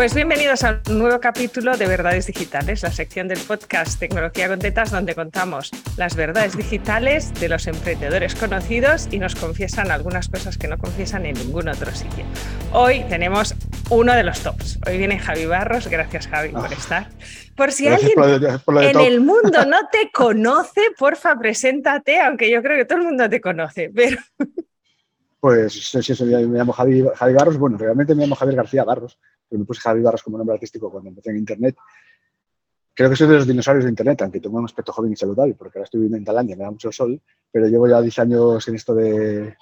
Pues bienvenidos a un nuevo capítulo de Verdades Digitales, la sección del podcast Tecnología con Tetas, donde contamos las verdades digitales de los emprendedores conocidos y nos confiesan algunas cosas que no confiesan en ningún otro sitio. Hoy tenemos uno de los tops. Hoy viene Javi Barros. Gracias, Javi, por ah. estar. Por si alguien en el mundo no te conoce, porfa, preséntate, aunque yo creo que todo el mundo te conoce, pero... Pues sí, sí, me llamo Javi, Javi Barros. Bueno, realmente me llamo Javier García Barros me puse Javi Barras como nombre artístico cuando empecé en Internet. Creo que soy de los dinosaurios de Internet, aunque tengo un aspecto joven y saludable, porque ahora estoy viviendo en Tailandia, me da mucho sol, pero llevo ya 10 años en esto de,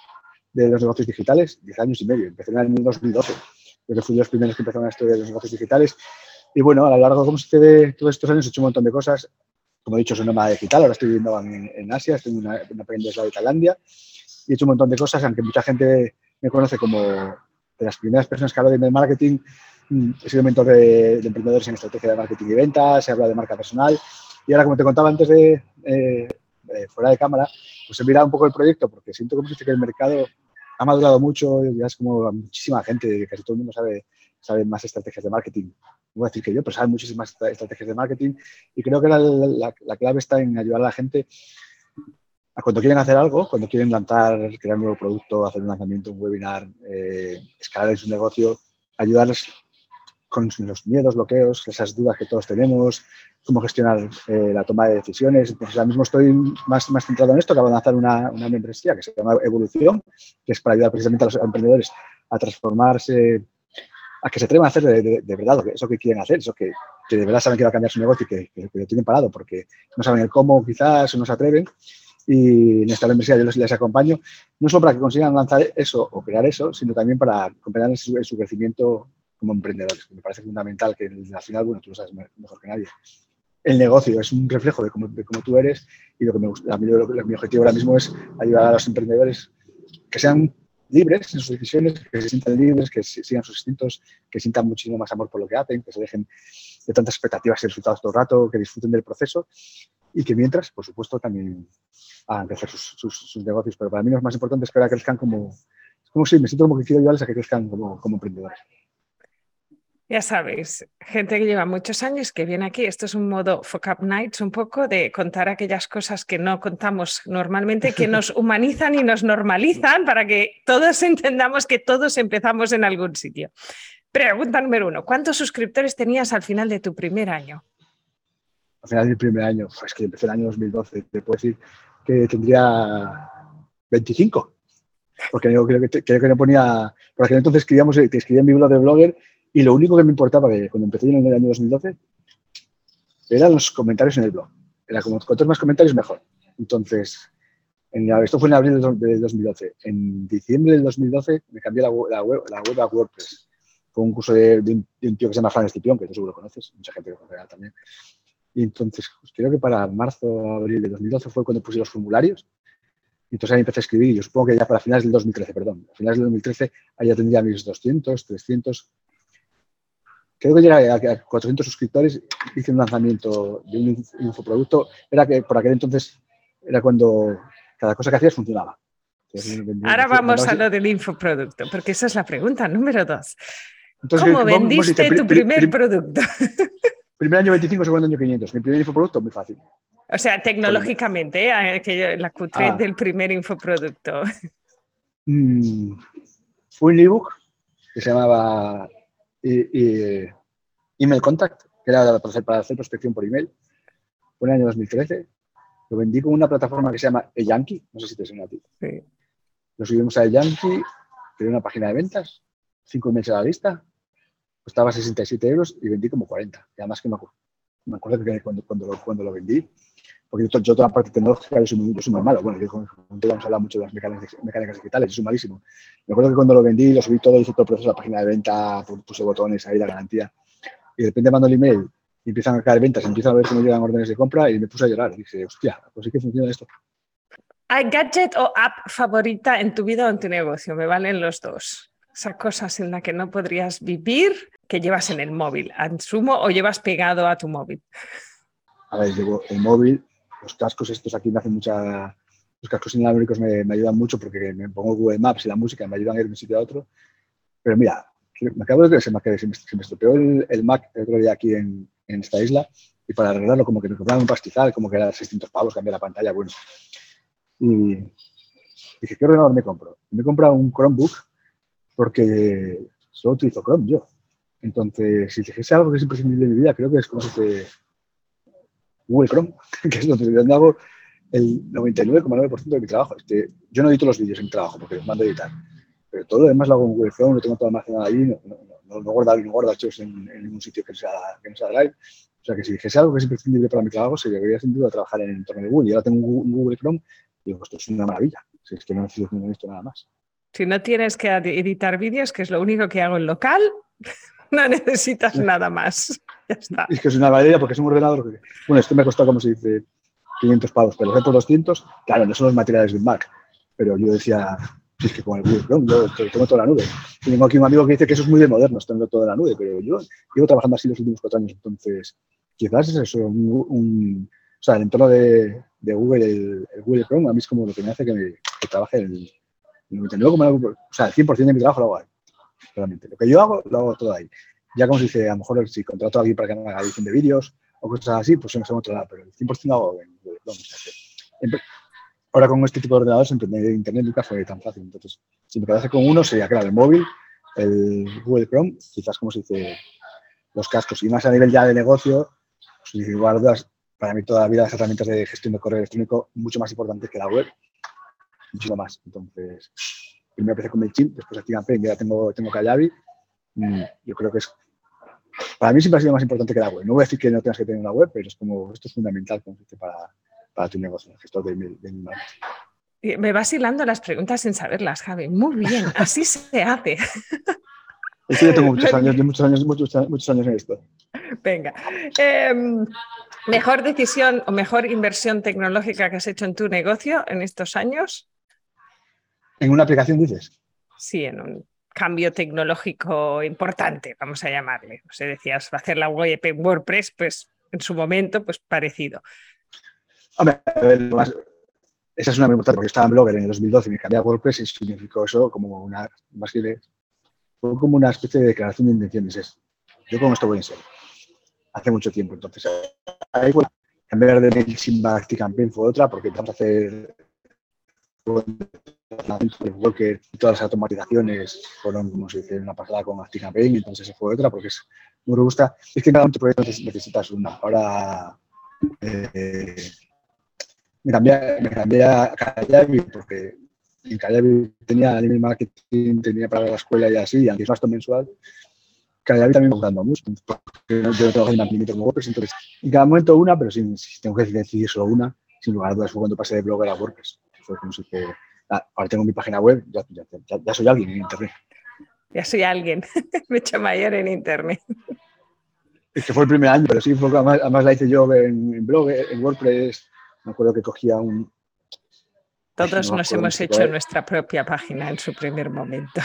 de los negocios digitales, 10 años y medio. Empecé en el 2012, yo fui de los primeros que empezaron a estudiar los negocios digitales. Y bueno, a lo largo de todos estos años he hecho un montón de cosas. Como he dicho, soy nómada digital, ahora estoy viviendo en, en Asia, estoy en una, una pequeña isla de Tailandia y he hecho un montón de cosas, aunque mucha gente me conoce como de las primeras personas que hablo de marketing, Mm, he sido mentor de, emprendedores en estrategia de marketing y ventas, he hablado de marca personal y ahora, como te contaba antes de eh, eh, fuera de cámara, pues he mirado un poco el proyecto porque siento como que el mercado ha madurado mucho, ya es como muchísima gente, casi todo el mundo sabe, sabe más estrategias de marketing. Voy a decir que yo, pero saben muchísimas estrategias de marketing y creo que la, la, clave está en ayudar a la gente cuando quieren hacer algo, cuando quieren lanzar, crear un nuevo producto, hacer un lanzamiento, un webinar, eh, escalar en su negocio, ayudarles con los miedos, bloqueos, esas dudas que todos tenemos, cómo gestionar eh, la toma de decisiones. Entonces, ahora mismo estoy más, más centrado en esto. Acabo de lanzar una, una membresía que se llama Evolución, que es para ayudar precisamente a los emprendedores a transformarse, a que se atrevan a hacer de, de, verdad eso que quieren hacer, eso que, que, de verdad saben que va a cambiar su negocio y que, que, lo tienen parado porque no saben el cómo quizás o no se atreven. Y en esta membresía yo les, les, acompaño, no solo para que consigan lanzar eso o crear eso, sino también para acompañarles en su crecimiento como emprendedores. Me parece fundamental que al final, bueno, tú lo sabes mejor que nadie. El negocio es un reflejo de cómo, tú eres y lo que me gusta, a mí mi objetivo ahora mismo es ayudar a los emprendedores que sean libres en sus decisiones, que se sientan libres, que sigan sus instintos, que sientan muchísimo más amor por lo que hacen, que se dejen de tantas expectativas y resultados todo el rato, que disfruten del proceso y que mientras, por supuesto, también hagan crecer sus, sus, negocios. Pero para mí lo más importante es que ahora crezcan como, como si me siento como que quiero ayudarles a que crezcan como, como emprendedores. Ya sabéis, gente que lleva muchos años que viene aquí, esto es un modo Fuck Up Nights, un poco de contar aquellas cosas que no contamos normalmente, que nos humanizan y nos normalizan para que todos entendamos que todos empezamos en algún sitio. Pregunta número uno, ¿cuántos suscriptores tenías al final de tu primer año? Al final del primer año, pues que empecé el año 2012, te puedo decir que tendría 25, porque yo creo que, creo que no ponía, porque entonces escribíamos, te escribía en mi blog de blogger y lo único que me importaba que cuando empecé en el año 2012 eran los comentarios en el blog. Era como cuantos más comentarios, mejor. Entonces, en, esto fue en abril de 2012. En diciembre del 2012 me cambié la, la, web, la web, a WordPress. Fue un curso de, un, tío que se llama Fran Estipión, que tú seguro conoces, mucha gente lo conocerá también. Y entonces, pues, creo que para marzo o abril de 2012 fue cuando puse los formularios. Y entonces ahí empecé a escribir. Y yo supongo que ya para finales del 2013, perdón, a finales del 2013, ahí ya tendría mis 200, 300 creo que llegué a 400 suscriptores, hice un lanzamiento de un infoproducto, era que por aquel entonces era cuando cada cosa que hacías funcionaba. Ahora vamos a lo del infoproducto, porque esa es la pregunta número dos. ¿Cómo vendiste tu primer producto? Primer año 25, segundo año 500. Mi primer infoproducto, muy fácil. O sea, tecnológicamente, ¿eh? la cutre ah. del primer infoproducto. Mm, fue un ebook que se llamaba y, email contact, que era para hacer, para hacer prospección por email. Fue en el año 2013. Lo vendí con una plataforma que se llama eYankee, no sé si te suena a ti. Sí. Lo subimos a eYankee, creé una página de ventas, cinco emails a la lista, costaba 67 euros y vendí como 40. Y además que me acuerdo, me acuerdo que cuando, cuando, lo, cuando lo vendí, porque yo, yo, toda la parte tecnológica yo soy muy, yo soy muy malo. Bueno, yo hemos hablado mucho de las mecánicas, mecánicas digitales, yo soy malísimo. Me acuerdo que cuando lo vendí, lo subí todo, hice todo el proceso la página de venta, puse botones ahí, la garantía. Y de repente mando el email y empiezan a caer ventas, empiezan a ver cómo llegan órdenes de compra y me puse a llorar. Y dije, hostia, pues sí que funciona esto. ¿Hay gadget o app favorita en tu vida o en tu negocio? Me valen los dos. Esa cosas en la que no podrías vivir que llevas en el móvil, sumo o llevas pegado a tu móvil. A ver, llevo el móvil, los cascos estos aquí me hacen mucha... Los cascos inalámbricos me, me ayudan mucho porque me pongo Google Maps y la música me ayudan a ir de un sitio a otro. Pero mira, me acabo de me, se me, se me estropeó el, el, Mac el otro día aquí en, en, esta isla y para arreglarlo como que me compraron un pastizal, como que era 600 pavos, cambié la pantalla, bueno. Y dije, ¿qué ordenador me compro? Me he comprado un Chromebook porque solo utilizo Chrome yo. Entonces, si dijese algo que es imprescindible en mi vida, creo que es. Google Chrome, que es donde hago el 99,9% de mi trabajo. Este, yo no edito los vídeos en mi trabajo porque los mando a editar, pero todo lo demás lo hago en Google Chrome, lo tengo todo almacenado ahí, no, no, no, no guardo, no guardo archivos en, en, ningún sitio que sea, que no sea Drive. O sea que si dijese algo que es imprescindible para mi trabajo, se debería sin duda trabajar en el entorno de Google. Y ahora tengo un Google Chrome y digo, esto es una maravilla. Si es que no necesito, no nada más. Si no tienes que editar vídeos, que es lo único que hago en local, no necesitas nada más. Ya está. Es que es una maravilla porque es un ordenador que, bueno, esto me ha costado, como se dice, 500 pavos, pero los otros 200, claro, no son los materiales de un Mac, pero yo decía, si es que con el Google Chrome, yo tengo toda la nube. Y tengo aquí un amigo que dice que eso es muy de moderno, tengo toda la nube, pero yo llevo trabajando así los últimos cuatro años, entonces quizás es eso, un, un o sea, el entorno de, de Google, el, el, Google Chrome, a mí es como lo que me hace que, me, que trabaje el, el 99, o sea, el 100% de mi trabajo lo hago ahí, realmente. Lo que yo hago, lo hago todo ahí. Ya como se dice, a lo mejor si contrato a alguien para que me haga edición de vídeos o cosas así, pues se me hace otro lado, pero el 100% lo hago en Google ahora con este tipo de ordenadores, entender Internet nunca fue tan fácil. Entonces, si me quedase con uno, sería, claro, el móvil, el Google Chrome, quizás como se dice, los cascos. Y más a nivel ya de negocio, pues para mí toda la vida las herramientas de gestión de correo electrónico mucho más importantes que la web, muchísimo más. Entonces, primero empecé con MailChimp, después ActiveCampaign, ya tengo, tengo Kajabi. Yo creo que es, para mí siempre ha sido más importante que la web. No voy a decir que no tengas que tener una web, pero es como, esto es fundamental para, para tu negocio, el gestor de email. De email. Me vas hilando las preguntas sin saberlas, Javi. Muy bien, así se hace. Es que yo tengo muchos años, muchos años, muchos, muchos años en esto. Venga. Eh, ¿Mejor decisión o mejor inversión tecnológica que has hecho en tu negocio en estos años? ¿En una aplicación dices? Sí, en un cambio tecnológico importante, vamos a llamarle. O sea, decías, hacer la web en WordPress, pues en su momento, pues parecido. Hombre, a ver, más, esa es una pregunta, porque yo estaba en Blogger en el 2012 y me cambié a WordPress y significó eso como una, más que fue como una especie de declaración de intenciones. Es, yo con esto voy en serio. Hace mucho tiempo, entonces ahí fue cambiar de MailChimp a ActiveCampaign fue otra, porque empezamos a hacer Worker todas las automatizaciones fueron, como se dice, una pasada con ActiveCampaign, entonces esa fue otra, porque es muy robusta. Es que cada proyecto necesitas una. Ahora eh, me cambié, me a Kajabi porque en Kajabi tenía email marketing, tenía para la escuela y así, y aunque es gasto mensual, Kajabi también me gustando mucho, porque yo trabajo en mantenimiento como WordPress, entonces en cada momento una, pero si, si tengo que decidir solo una, sin lugar a dudas fue cuando pasé de Blogger a WordPress. Fue como si que, ah, ahora tengo mi página web, ya, ya, ya, ya soy alguien en Internet. Ya soy alguien, me he hecho mayor en Internet. Es que fue el primer año, pero sí, fue, además, además la hice yo en, en Blogger, en WordPress, me acuerdo que cogía un, todos nos hemos hecho nuestra propia página en su primer momento.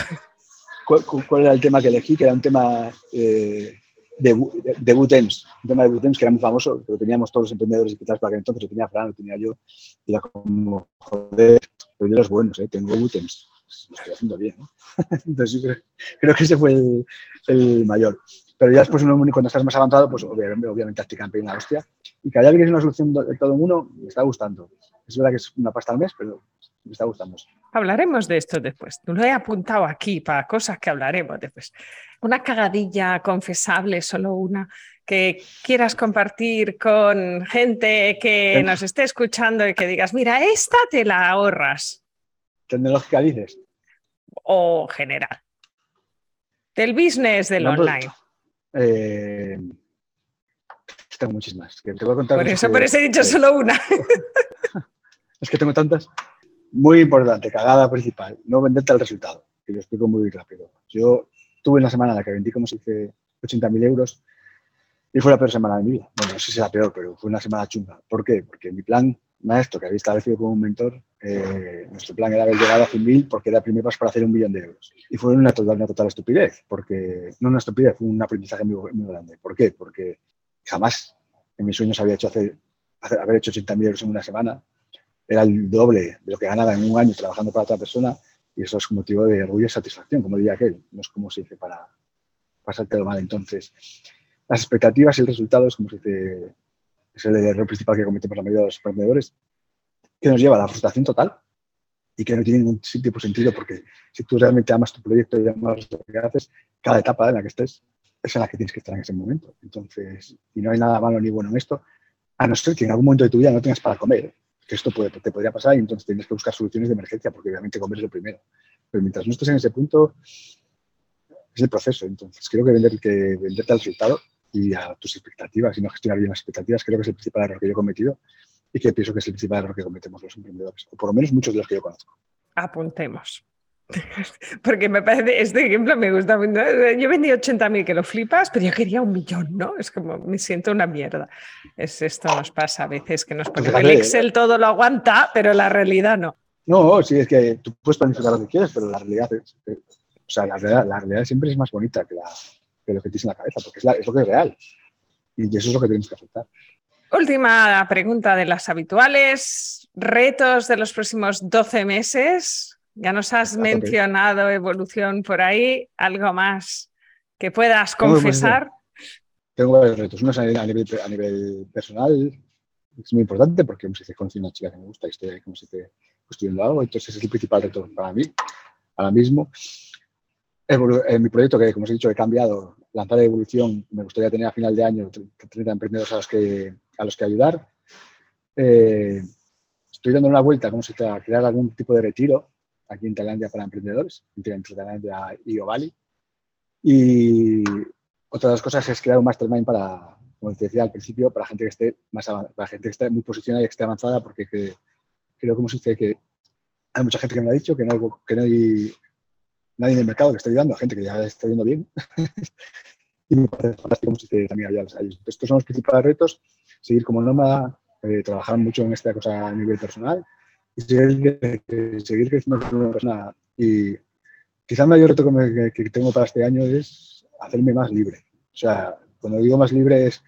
¿Cuál, ¿Cuál, era el tema que elegí? Que era un tema eh, de, de, de Butems, un tema de Butems que era muy famoso, pero teníamos todos los emprendedores digitales para que entonces lo tenía Fran, lo tenía yo, y era como, joder, pero de los buenos, ¿eh? tengo Butems, lo estoy haciendo bien. ¿no? Entonces creo, creo, que ese fue el, el mayor. Pero ya después, cuando estás más avanzado, pues obviamente, obviamente ActiveCampaign la hostia. Y cada vez que es una solución de todo en uno, me está gustando. Es verdad que es una pasta al mes, pero me está gustando. Hablaremos de esto después. Lo he apuntado aquí para cosas que hablaremos después. Una cagadilla confesable, solo una, que quieras compartir con gente que nos esté escuchando y que digas, mira, esta te la ahorras. ¿Tecnológica dices? O general. Del business del no, online. Pues, eh, tengo muchísimas. Que te voy a contar por eso, por eso he dicho eh, solo una. es que tengo tantas. Muy importante, cagada principal, no venderte al resultado. Y lo explico muy rápido. Yo tuve una semana en la que vendí, como se dice, 80.000 euros y fue la peor semana de mi vida. Bueno, no sé si la peor, pero fue una semana chunga. ¿Por qué? Porque mi plan maestro, que había establecido como un mentor, eh, nuestro plan era haber llegado a 100.000 porque era el primer paso para hacer un millón de euros. Y fue una total, una total estupidez, porque no una estupidez, fue un aprendizaje muy, muy grande. ¿Por qué? Porque jamás en mis sueños había hecho hacer, hacer haber hecho 80.000 euros en una semana. Era el doble de lo que ganaba en un año trabajando para otra persona y eso es un motivo de orgullo y satisfacción, como diría aquel. No es como se dice para, pasártelo mal. Entonces, las expectativas y el resultado es como se dice, es el error principal que cometemos la mayoría de los emprendedores, que nos lleva a la frustración total y que no tiene ningún tipo de sentido porque si tú realmente amas tu proyecto y amas lo que haces, cada etapa en la que estés es en la que tienes que estar en ese momento. Entonces, y no hay nada malo ni bueno en esto, a no ser que en algún momento de tu vida no tengas para comer, que esto te podría pasar y entonces tienes que buscar soluciones de emergencia porque obviamente comer es lo primero. Pero mientras no estés en ese punto, es el proceso. Entonces, creo que, vender, que venderte al resultado y a tus expectativas y no gestionar bien las expectativas, creo que es el principal error que yo he cometido y que pienso que es el principal error que cometemos los emprendedores, o por lo menos muchos de los que yo conozco. Apuntemos. Porque me parece, este ejemplo me gusta. Yo vendí 80.000 que lo flipas, pero yo quería un millón, ¿no? Es como, me siento una mierda. Es, esto nos pasa a veces, que nos pone el Excel todo lo aguanta, pero la realidad no. No, sí, es que tú puedes planificar lo que quieres, pero la realidad es, o sea, la realidad, siempre es más bonita que, lo que tienes en la cabeza, porque es, es lo que es real. Y eso es lo que tienes que aceptar. Última pregunta de las habituales. Retos de los próximos 12 meses. Ya nos has mencionado evolución por ahí. ¿Algo más que puedas confesar? Tengo varios retos. Uno es a nivel, personal. Es muy importante porque como se dice, conocí una chica que me gusta y estoy como se dice, construyendo algo. Entonces es el principal reto para mí ahora mismo. En mi proyecto, que como os he dicho, he cambiado, lanzar evolución, me gustaría tener a final de año 30 emprendedores a los que a los que ayudar. Eh, estoy dando una vuelta, como si a crear algún tipo de retiro aquí en Tailandia para emprendedores, entre Tailandia y Ovali. Y otra de las cosas es crear un mastermind para, como te decía al principio, para gente que esté más para gente que esté muy posicionada y que esté avanzada, porque creo, como se que hay mucha gente que me ha dicho que no, que no hay nadie en el mercado que esté ayudando a gente que ya está yendo bien. y me parece fantástico como se también allá. Estos son los principales retos seguir como nómada, eh, trabajar mucho en esta cosa a nivel personal y seguir, creciendo como persona. Y quizá el mayor reto que, tengo para este año es hacerme más libre. O sea, cuando digo más libre es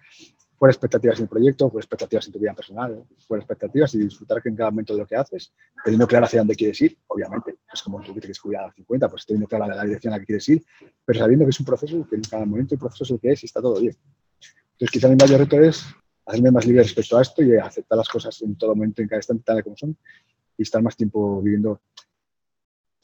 por expectativas en el proyecto, por expectativas en tu vida personal, por expectativas y disfrutar en cada momento de lo que haces, teniendo claro hacia dónde quieres ir, obviamente. Es como tú que quieres cuidar a los 50, pues teniendo clara la dirección a la que quieres ir, pero sabiendo que es un proceso que en cada momento el proceso es el que es y está todo bien. Entonces, quizá mi mayor reto es hacerme más libre respecto a esto y aceptar las cosas en todo momento, en cada instante, tal como son, y estar más tiempo viviendo.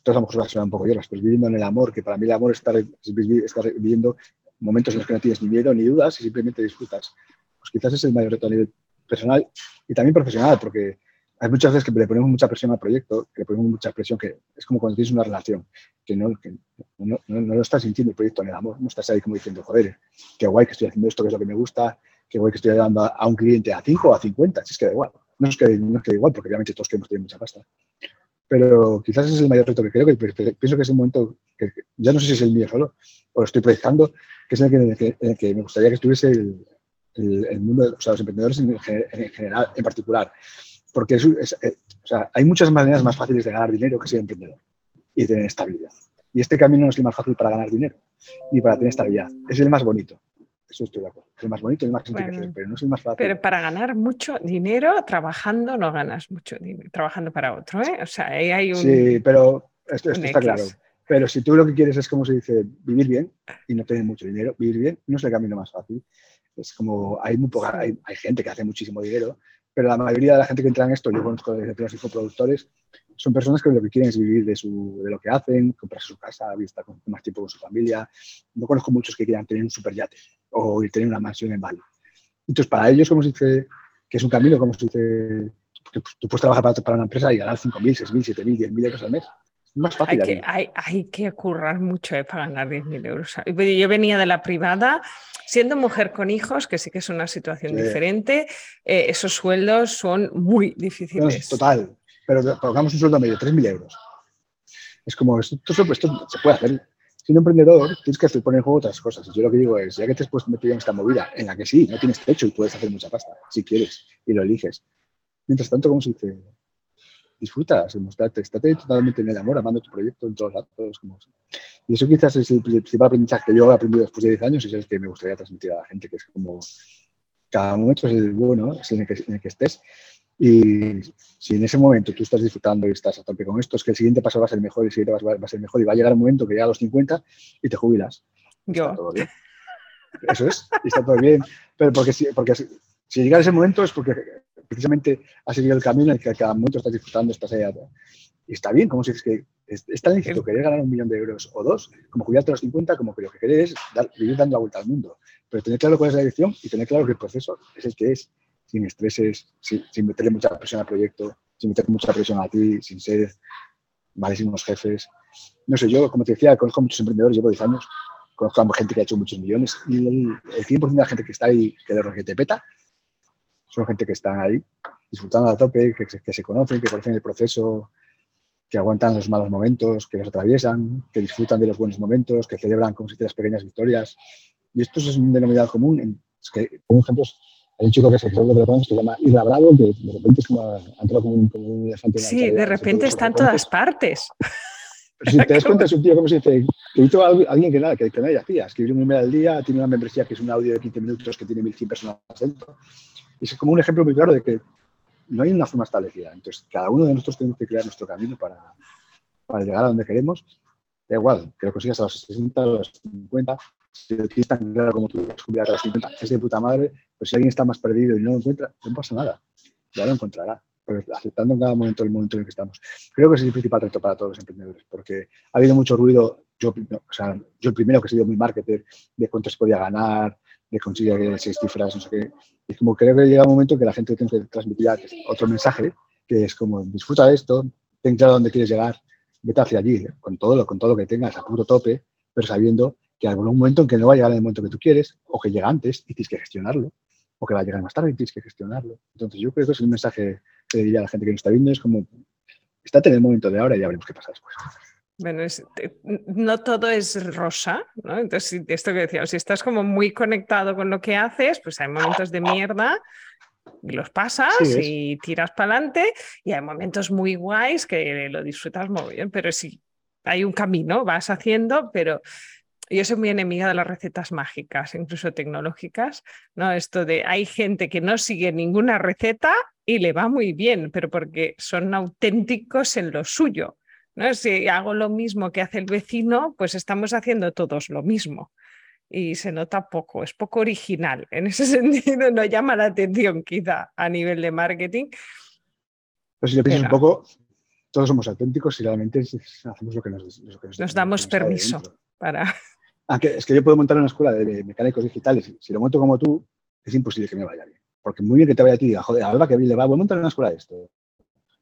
Todas a lo mejor un poco lloras, pues viviendo en el amor, que para mí el amor es estar, estar viviendo momentos en los que no tienes ni miedo ni dudas y simplemente disfrutas. Pues quizás es el mayor reto a nivel personal y también profesional, porque hay muchas veces que le ponemos mucha presión al proyecto, que le ponemos mucha presión, que es como cuando tienes una relación, que no, que no, no, no, lo estás sintiendo el proyecto en el amor, no estás ahí como diciendo, joder, qué guay que estoy haciendo esto, que es lo que me gusta, que voy que estoy dando a, un cliente a 5 o a 50, si es que da igual. No es que, no es que da igual, porque obviamente todos queremos tener mucha pasta. Pero quizás es el mayor reto que creo que pienso que es un momento que ya no sé si es el mío solo, o lo estoy proyectando, que es en el que, el que me gustaría que estuviese el, el, mundo, o sea, los emprendedores en, general, en particular. Porque es, eh, o sea, hay muchas maneras más fáciles de ganar dinero que ser emprendedor y tener estabilidad. Y este camino no es el más fácil para ganar dinero y para tener estabilidad. Es el más bonito. Eso estoy de acuerdo. Es el más bonito y el más pero no es el más fácil. Pero para ganar mucho dinero, trabajando no ganas mucho dinero, trabajando para otro, ¿eh? O sea, ahí hay un... Sí, pero esto, está claro. Pero si tú lo que quieres es, como se dice, vivir bien y no tener mucho dinero, vivir bien no es el camino más fácil. Es como, hay muy poca, hay, hay gente que hace muchísimo dinero, pero la mayoría de la gente que entra en esto, yo conozco de los infoproductores, son personas que lo que quieren es vivir de, su, de lo que hacen, comprarse su casa, estar con más tiempo con su familia. No conozco muchos que quieran tener un superyate o tener una mansión en Bali. Entonces, para ellos, como se dice, que es un camino, como se dice, tú puedes trabajar para, para una empresa y ganar 5.000, 6.000, 7.000, 10.000 euros al mes. Es más fácil. Hay que, hay, hay que currar mucho eh, para ganar 10.000 euros. Yo venía de la privada, siendo mujer con hijos, que sí que es una situación diferente, eh, esos sueldos son muy difíciles. total, pero pongamos un sueldo medio, 3.000 euros. Es como, esto, esto, se puede hacer. Siendo emprendedor, tienes que poner en juego otras cosas. Yo lo que digo es, ya que te has puesto metido en esta movida, en la que sí, no tienes techo y puedes hacer mucha pasta, si quieres, y lo eliges. Mientras tanto, como se dice? Disfruta, estate, totalmente en el amor, amando tu proyecto en todos lados. Como... Y eso quizás es el principal aprendizaje que yo he aprendido después de 10 años y es el que me gustaría transmitir a la gente, que es como cada momento es el bueno, es en el que estés y si en ese momento tú estás disfrutando y estás a tope con esto, es que el siguiente paso va a ser mejor y el siguiente va a ser mejor y va a llegar un momento que llega a los 50 y te jubilas. Yo. Está todo bien. Eso es, y está todo bien. Pero porque si, porque si, llega ese momento es porque precisamente has seguido el camino en el que cada momento estás disfrutando, estás ahí. Y está bien, como si es que es, es tan lícito querer ganar un millón de euros o dos, como jubilarte a los 50, como que lo que querés es dar, vivir dando la vuelta al mundo. Pero tener claro cuál es la dirección y tener claro que el proceso es el que es, sin estreses, sin, sin meterle mucha presión al proyecto, sin meter mucha presión a ti, sin ser malísimos jefes. No sé, yo, como te decía, conozco a muchos emprendedores, llevo 10 años, conozco a gente que ha hecho muchos millones y el, el 100% de la gente que está ahí, que de que te peta, son gente que están ahí disfrutando a tope, que, que se conocen, que conocen el proceso, que aguantan los malos momentos, que los atraviesan, que disfrutan de los buenos momentos, que celebran como si las pequeñas victorias. Y esto es un denominador común. Es que, por ejemplo, hay un chico que se de que se llama Isla Bravo, que de repente es como, entrado como un, como un elefante. Sí, de repente está en todas partes. Pero si te das cuenta, es un tío como se dice, que hizo a alguien que nada, que, que nadie hacía. Escribir un email al día, tiene una membresía que es un audio de 15 minutos que tiene 1.100 personas dentro. Y es como un ejemplo muy claro de que no hay una forma establecida. Entonces, cada uno de nosotros tenemos que crear nuestro camino para, para llegar a donde queremos. Da igual, que lo consigas a los 60, a los 50, si lo tienes tan claro como tú a los 50, es de puta madre, pues si alguien está más perdido y no lo encuentra, no pasa nada, ya lo encontrará, pero aceptando en cada momento el momento en el que estamos. Creo que ese es el principal reto para todos los emprendedores, porque ha habido mucho ruido, yo, o sea, yo el primero que he sido muy marketer, de cuánto se podía ganar, de conseguir seis cifras, no sé qué. Y como creo que llega un momento que la gente tiene que transmitir otro mensaje, que es como disfruta de esto, ten claro dónde quieres llegar, vete hacia allí, con todo lo, con todo lo que tengas, a puro tope, pero sabiendo que hay algún momento en que no va a llegar en el momento que tú quieres, o que llega antes y tienes que gestionarlo, o que va a llegar más tarde y tienes que gestionarlo. Entonces yo creo que es un mensaje que le diría a la gente que nos está viendo, es como, estate en el momento de ahora y ya veremos qué pasa después. Bueno, no todo es rosa, ¿no? Entonces, esto que decíamos, si estás como muy conectado con lo que haces, pues hay momentos de mierda y los pasas y tiras para adelante y hay momentos muy guays que lo disfrutas muy bien, pero sí, hay un camino, vas haciendo, pero yo soy muy enemiga de las recetas mágicas, incluso tecnológicas, ¿no? Esto de hay gente que no sigue ninguna receta y le va muy bien, pero porque son auténticos en lo suyo. ¿no? Si hago lo mismo que hace el vecino, pues estamos haciendo todos lo mismo. Y se nota poco, es poco original. En ese sentido, no llama la atención quizá a nivel de marketing. Pero si lo piensas un poco, todos somos auténticos y realmente hacemos lo que nos, lo que nos, nos damos permiso para... Aunque es que yo puedo montar una escuela de mecánicos digitales, si lo monto como tú, es imposible que me vaya bien. Porque muy bien que te vaya a ti y diga, joder, a Alba que bien le va, voy a montar una escuela de esto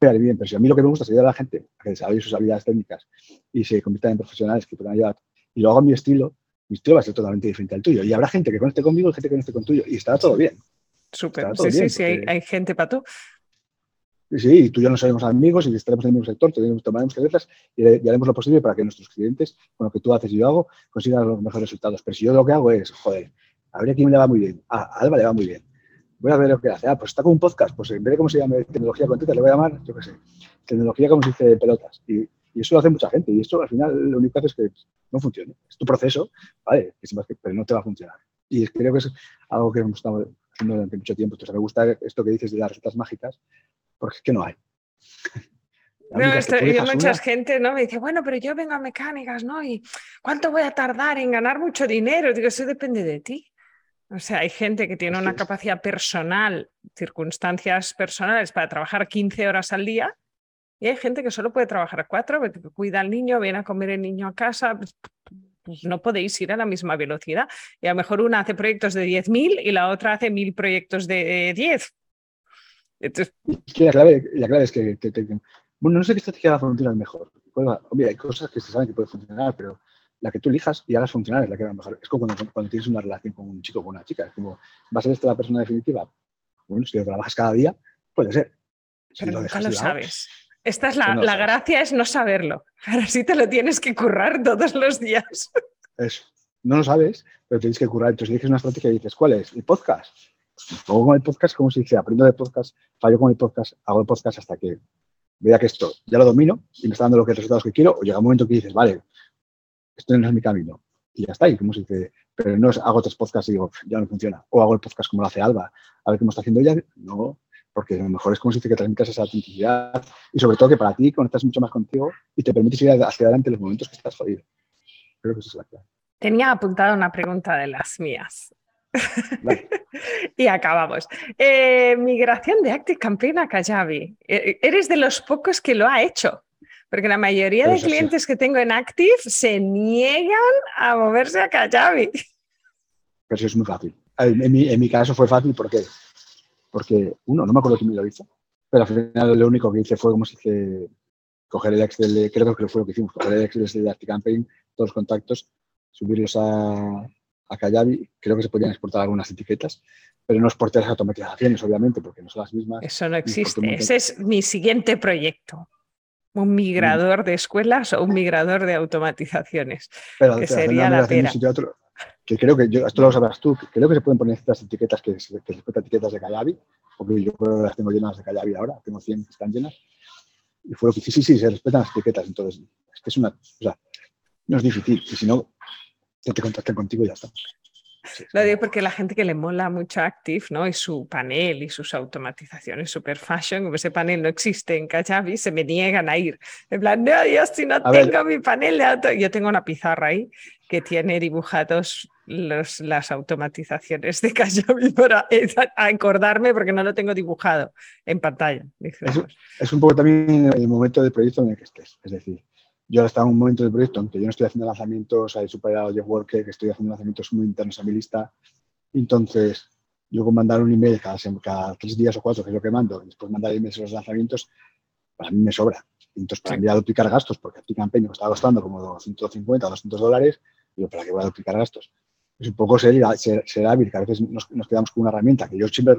bien, pero si a mí lo que me gusta es ayudar a la gente a que desarrolle sus habilidades técnicas y se conviertan en profesionales que puedan ayudar, y lo hago a mi estilo, mi estilo va a ser totalmente diferente al tuyo. Y habrá gente que conecte conmigo y gente que conecte con tuyo, y estará todo bien. Súper, sí, sí, sí, hay, gente para tú. Sí, tú y yo no somos amigos y estaremos en el mismo sector, tomaremos cabezas y, y, haremos lo posible para que nuestros clientes, con lo que tú haces y yo hago, consigan los mejores resultados. Pero si yo lo que hago es, joder, a ver a quién le va muy bien. Ah, a Alba le va muy bien voy a ver lo que hace. Ah, pues está con un podcast, pues en vez de cómo se llama tecnología contenta, le voy a llamar, yo qué sé, tecnología como se dice de pelotas. Y, eso lo hace mucha gente. Y esto al final lo único que hace es que no funcione. Es tu proceso, ¿vale? pero no te va a funcionar. Y creo que es algo que hemos estado haciendo durante mucho tiempo. Entonces me gusta esto que dices de las recetas mágicas, porque es que no hay. No, yo mucha gente ¿no? me dice, bueno, pero yo vengo a mecánicas, ¿no? ¿Y cuánto voy a tardar en ganar mucho dinero? Digo, eso depende de ti. O sea, hay gente que tiene una capacidad personal, circunstancias personales para trabajar 15 horas al día y hay gente que solo puede trabajar cuatro, cuida al niño, viene a comer el niño a casa. Pues, pues no podéis ir a la misma velocidad. Y a lo mejor una hace proyectos de 10.000 y la otra hace 1.000 proyectos de 10. Entonces... la, clave, la clave es que, bueno, no sé qué estrategia va a funcionar mejor. Obvio, hay cosas que se saben que pueden funcionar, pero la que tú elijas y hagas funcionar es la que va mejor. Es como cuando, tienes una relación con un chico o con una chica. Es como, ¿va a ser esta la persona definitiva? Bueno, si lo trabajas cada día, puede ser. Pero lo nunca lo sabes. Esta es la, la gracia, es no saberlo. Ahora sí te lo tienes que currar todos los días. Eso. No lo sabes, pero tienes que currar. Entonces eliges una estrategia y dices, ¿cuál es? ¿El podcast? Luego con el podcast, como se dice, aprendo de podcast, fallo con el podcast, hago el podcast hasta que vea que esto ya lo domino y me está dando los resultados que quiero, o llega un momento que dices, vale, esto no es mi camino. Y ya está, y como se dice, pero no es, hago tres podcasts y digo, ya no funciona. O hago el podcast como lo hace Alba, a ver cómo está haciendo ella. No, porque lo mejor es como se dice que transmitas esa autenticidad y sobre todo que para ti conectas mucho más contigo y te permites ir hacia adelante en los momentos que estás jodido. Creo que eso es la clave. Tenía apuntada una pregunta de las mías. y acabamos. Eh, migración de Active Campaign a Kajabi. Eh, eres de los pocos que lo ha hecho. Porque la mayoría de clientes que tengo en Active se niegan a moverse a Kajabi. Pero eso es muy fácil. En mi, en mi caso fue fácil porque, porque, uno, no me acuerdo quién me lo hizo, pero al final lo único que hice fue como si dice coger el Excel, creo que fue lo que hicimos, coger el Excel de ActiveCampaign, todos los contactos, subirlos a, a Kajabi, creo que se podían exportar algunas etiquetas, pero no exportar las automatizaciones, obviamente, porque no son las mismas. Eso no existe. Ese es mi siguiente proyecto. Un migrador de escuelas o un migrador de automatizaciones. Pero, que sería la pera. que creo que, yo, esto lo sabrás tú, que creo que se pueden poner estas etiquetas que, que se etiquetas de Kajabi, porque yo creo que las tengo llenas de Kajabi ahora, tengo 100 que están llenas. Y fue lo que sí, sí, sí, se respetan las etiquetas. Entonces, es que es una, o sea, no es difícil. Y si no, que te contacten contigo y ya está. Lo digo porque la gente que le mola mucho Active, ¿no? Y su panel y sus automatizaciones super fashion, como ese panel no existe en Kajabi, se me niegan a ir. En plan, no, Dios, si no tengo mi panel de auto. Yo tengo una pizarra ahí que tiene dibujados los, las automatizaciones de Kajabi para acordarme porque no lo tengo dibujado en pantalla. Es, es, un poco también el momento del proyecto en el que estés. Es decir, yo ahora estaba en un momento del proyecto, aunque yo no estoy haciendo lanzamientos, hay superado Jeff Worker, que estoy haciendo lanzamientos muy internos a mi lista. Entonces, yo con mandar un email cada, cada, tres días o cuatro, que es lo que mando, y después mandar emails a los lanzamientos, para mí me sobra. Entonces, para mí a duplicar gastos, porque a campaña me estaba costando como 150 o 200 dólares, digo, ¿para qué voy a duplicar gastos? Es un poco ser, ser, hábil, que a veces nos, quedamos con una herramienta, que yo siempre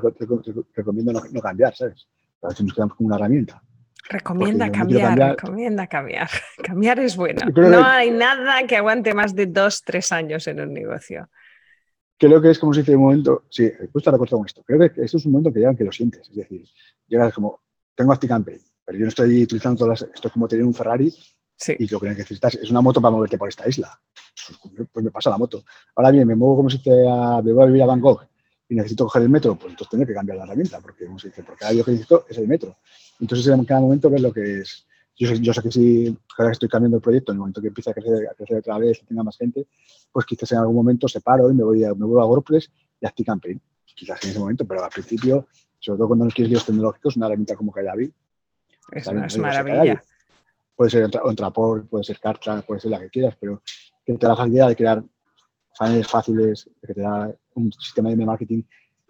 recomiendo no, no cambiar, ¿sabes? A veces nos quedamos con una herramienta Recomienda cambiar, recomienda cambiar. Cambiar es bueno. No hay nada que aguante más de dos, tres años en un negocio. Creo que es como si dice un momento, sí, justo ahora con esto, creo que esto es un momento que llegan que lo sientes, es decir, llegas como, tengo ActiCampaign, pero yo no estoy utilizando todas las, esto es como tener un Ferrari y lo que necesitas es una moto para moverte por esta isla. Pues me pasa la moto. Ahora bien, me muevo como si te, me voy a vivir a Bangkok y necesito coger el metro, pues entonces tengo que cambiar la herramienta, porque como se dice, porque ahora yo que necesito es el metro. Entonces, en cada momento ves lo que es. Yo, yo sé que si cada vez estoy cambiando el proyecto, en el momento que empieza a crecer, a crecer otra vez y tenga más gente, pues quizás en algún momento separo y me voy a, me vuelvo a WordPress y a Campaign. Quizás en ese momento, pero al principio, sobre todo cuando no quieres líos tecnológicos, una herramienta como Kajabi. Es una maravilla. Puede ser Entraport, puede ser Kartra, puede ser la que quieras, pero que te da la facilidad de crear funnels fáciles, que te da un sistema de marketing.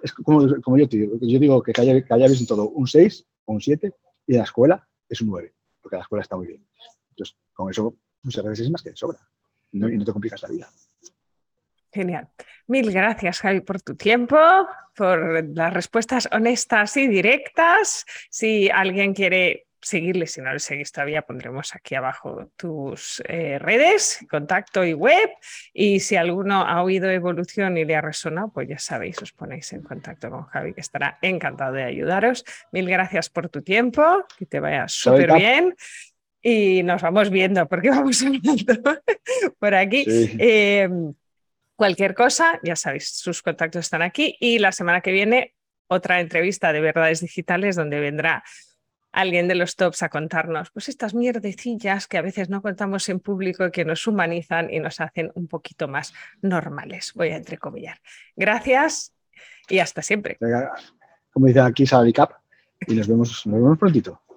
Es como, como yo te digo, yo digo que Kajabi es en todo un 6 o un 7 y la escuela es un 9, porque la escuela está muy bien. Entonces, con eso muchas veces es más que de sobra y no te complicas la vida. Genial. Mil gracias, Javi, por tu tiempo, por las respuestas honestas y directas. Si alguien quiere seguirle, si no le seguís todavía, pondremos aquí abajo tus eh, redes, contacto y web. Y si alguno ha oído evolución y le ha resonado, pues ya sabéis, os ponéis en contacto con Javi, que estará encantado de ayudaros. Mil gracias por tu tiempo, que te vaya súper bien. Y nos vamos viendo, porque vamos hablando por aquí. Em, cualquier cosa, ya sabéis, sus contactos están aquí. Y la semana que viene, otra entrevista de verdades digitales donde vendrá alguien de los tops a contarnos pues estas mierdecillas que a veces no contamos en público y que nos humanizan y nos hacen un poquito más normales, voy a entrecomillar. Gracias y hasta siempre. Como dice aquí Cap y nos vemos, nos vemos prontito.